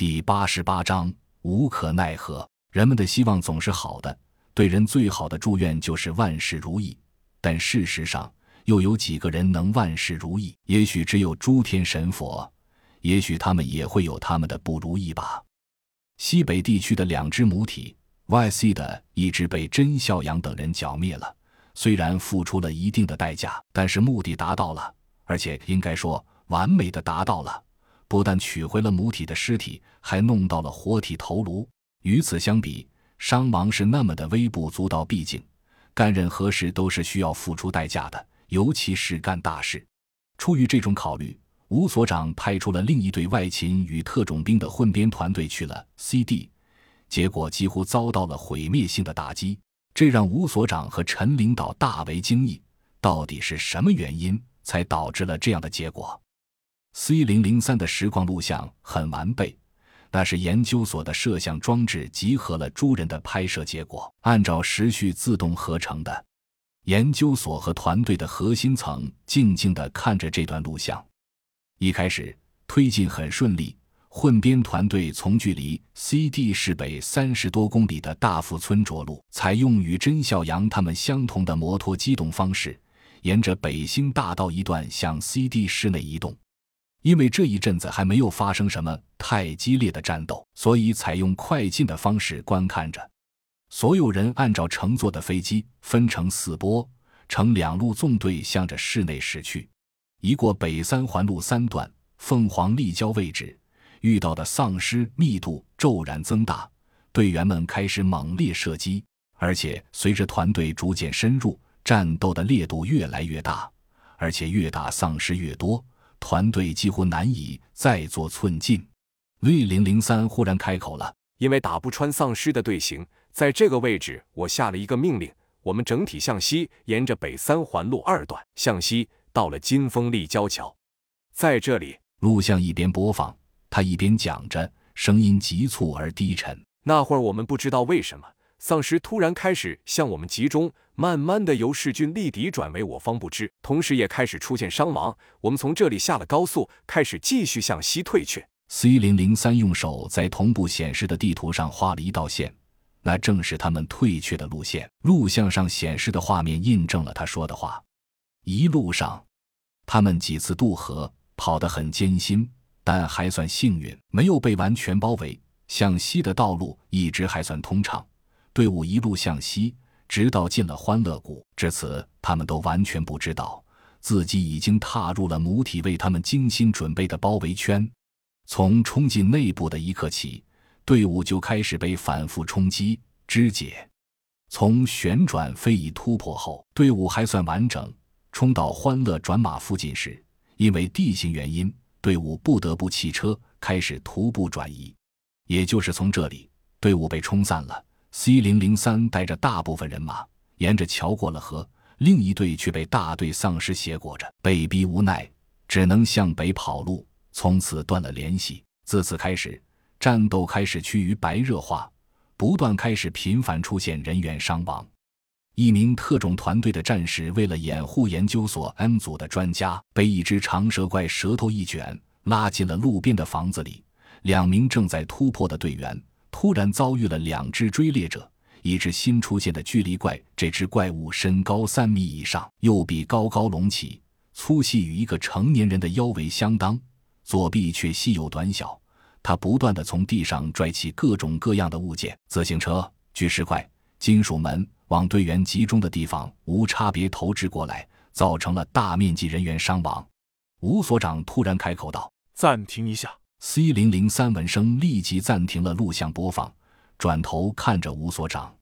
第八十八章无可奈何。人们的希望总是好的，对人最好的祝愿就是万事如意。但事实上，又有几个人能万事如意？也许只有诸天神佛，也许他们也会有他们的不如意吧。西北地区的两只母体 Y.C 的一只被甄孝阳等人剿灭了，虽然付出了一定的代价，但是目的达到了，而且应该说完美的达到了。不但取回了母体的尸体，还弄到了活体头颅。与此相比，伤亡是那么的微不足道。毕竟，干任何事都是需要付出代价的，尤其是干大事。出于这种考虑，吴所长派出了另一队外勤与特种兵的混编团队去了 C.D，结果几乎遭到了毁灭性的打击。这让吴所长和陈领导大为惊异：到底是什么原因才导致了这样的结果？C 零零三的实况录像很完备，那是研究所的摄像装置集合了诸人的拍摄结果，按照时序自动合成的。研究所和团队的核心层静静地看着这段录像。一开始推进很顺利，混编团队从距离 CD 市北三十多公里的大富村着陆，采用与甄孝阳他们相同的摩托机动方式，沿着北兴大道一段向 CD 市内移动。因为这一阵子还没有发生什么太激烈的战斗，所以采用快进的方式观看着。所有人按照乘坐的飞机分成四波，呈两路纵队向着室内驶去。一过北三环路三段凤凰立交位置，遇到的丧尸密度骤然增大，队员们开始猛烈射击，而且随着团队逐渐深入，战斗的烈度越来越大，而且越打丧尸越多。团队几乎难以再做寸进。V 零零三忽然开口了：“因为打不穿丧尸的队形，在这个位置，我下了一个命令：我们整体向西，沿着北三环路二段向西，到了金丰立交桥。在这里，录像一边播放，他一边讲着，声音急促而低沉。那会儿我们不知道为什么。”丧尸突然开始向我们集中，慢慢的由势均力敌转为我方不知，同时也开始出现伤亡。我们从这里下了高速，开始继续向西退却。C 零零三用手在同步显示的地图上画了一道线，那正是他们退却的路线。录像上显示的画面印证了他说的话。一路上，他们几次渡河，跑得很艰辛，但还算幸运，没有被完全包围。向西的道路一直还算通畅。队伍一路向西，直到进了欢乐谷。至此，他们都完全不知道自己已经踏入了母体为他们精心准备的包围圈。从冲进内部的一刻起，队伍就开始被反复冲击肢解。从旋转飞移突破后，队伍还算完整。冲到欢乐转马附近时，因为地形原因，队伍不得不弃车，开始徒步转移。也就是从这里，队伍被冲散了。C 零零三带着大部分人马沿着桥过了河，另一队却被大队丧尸挟裹着，被逼无奈，只能向北跑路，从此断了联系。自此开始，战斗开始趋于白热化，不断开始频繁出现人员伤亡。一名特种团队的战士为了掩护研究所 M 组的专家，被一只长蛇怪舌头一卷，拉进了路边的房子里。两名正在突破的队员。突然遭遇了两只追猎者，一只新出现的巨力怪。这只怪物身高三米以上，右臂高高隆起，粗细与一个成年人的腰围相当，左臂却细又短小。它不断地从地上拽起各种各样的物件，自行车、巨石块、金属门，往队员集中的地方无差别投掷过来，造成了大面积人员伤亡。吴所长突然开口道：“暂停一下。” C 零零三闻声立即暂停了录像播放，转头看着吴所长。